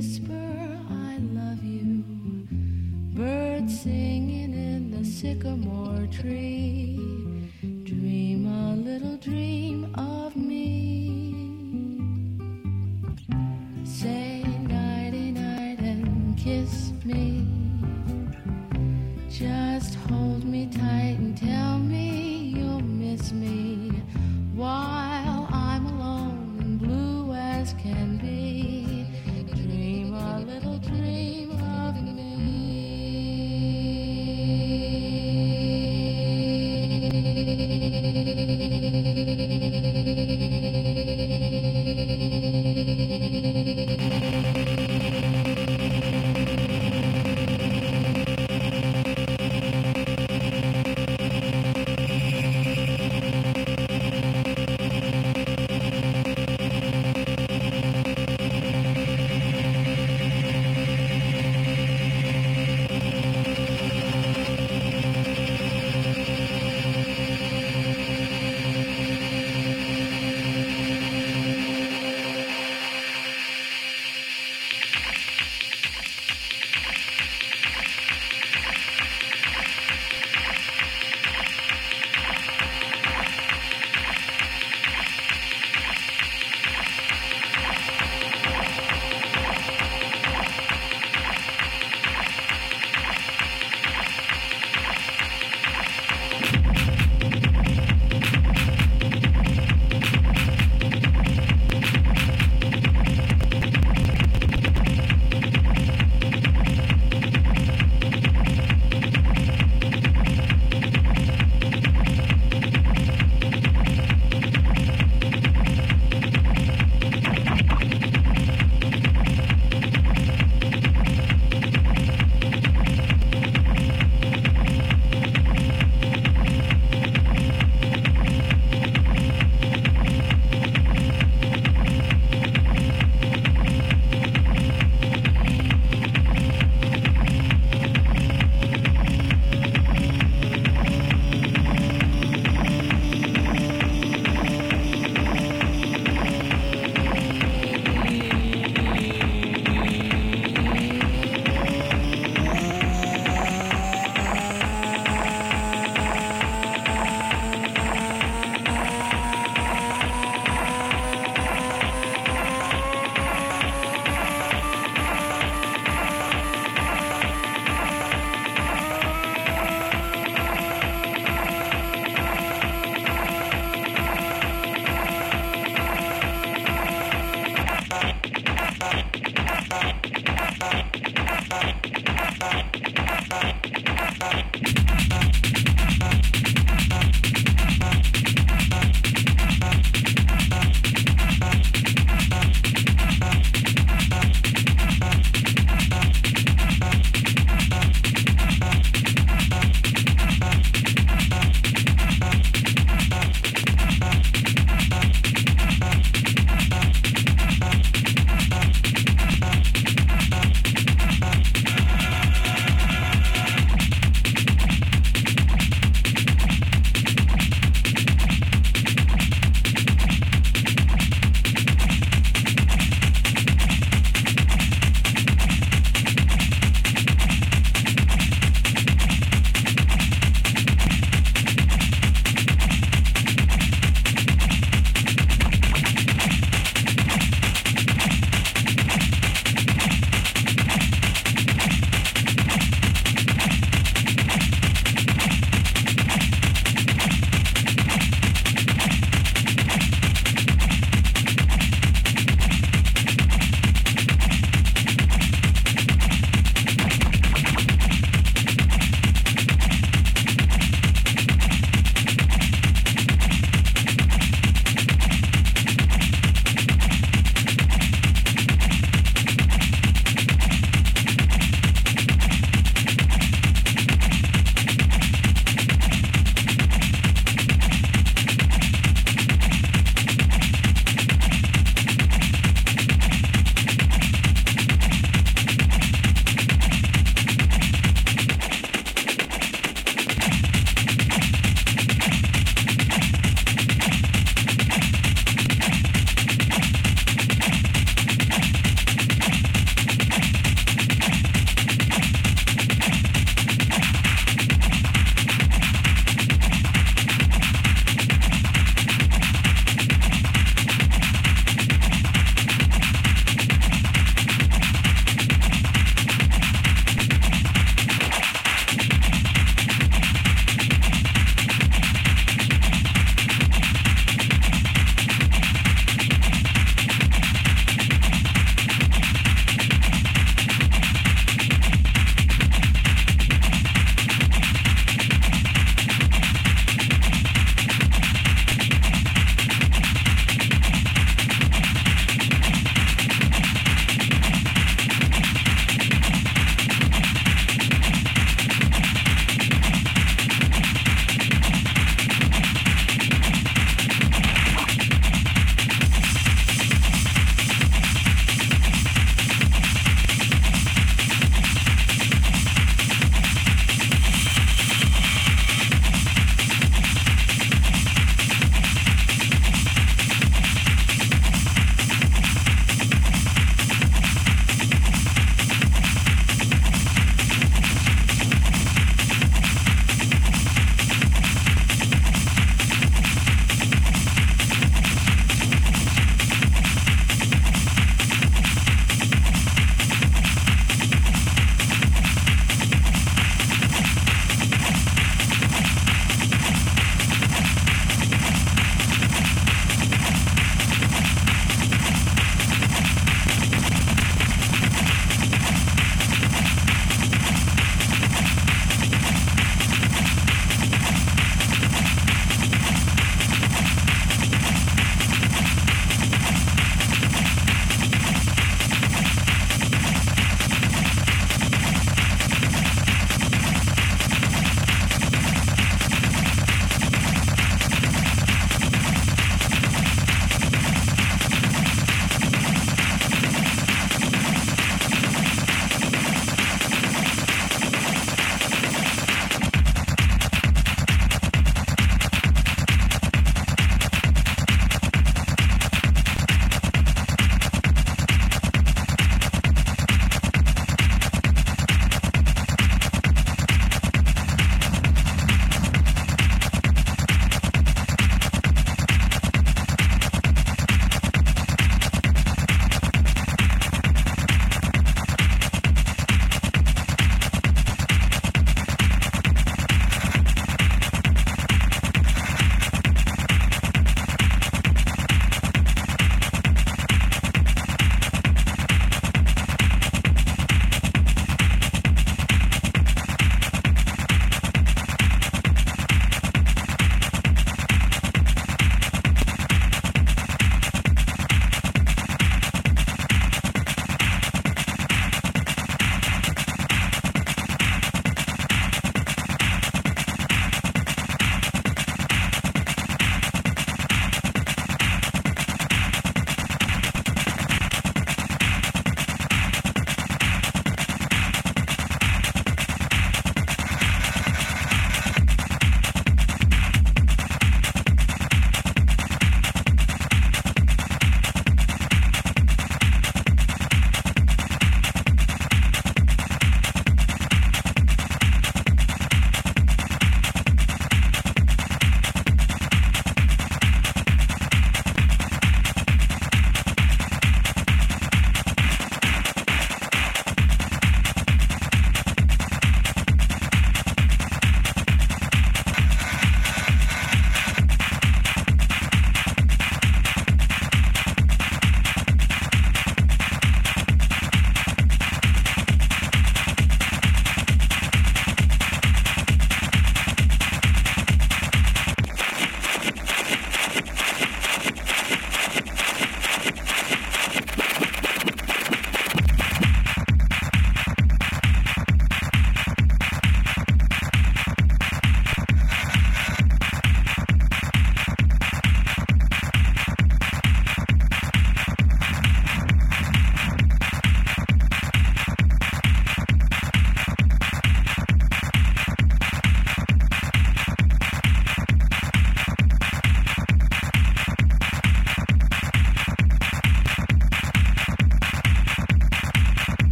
whisper, I love you. Birds singing in the sycamore tree.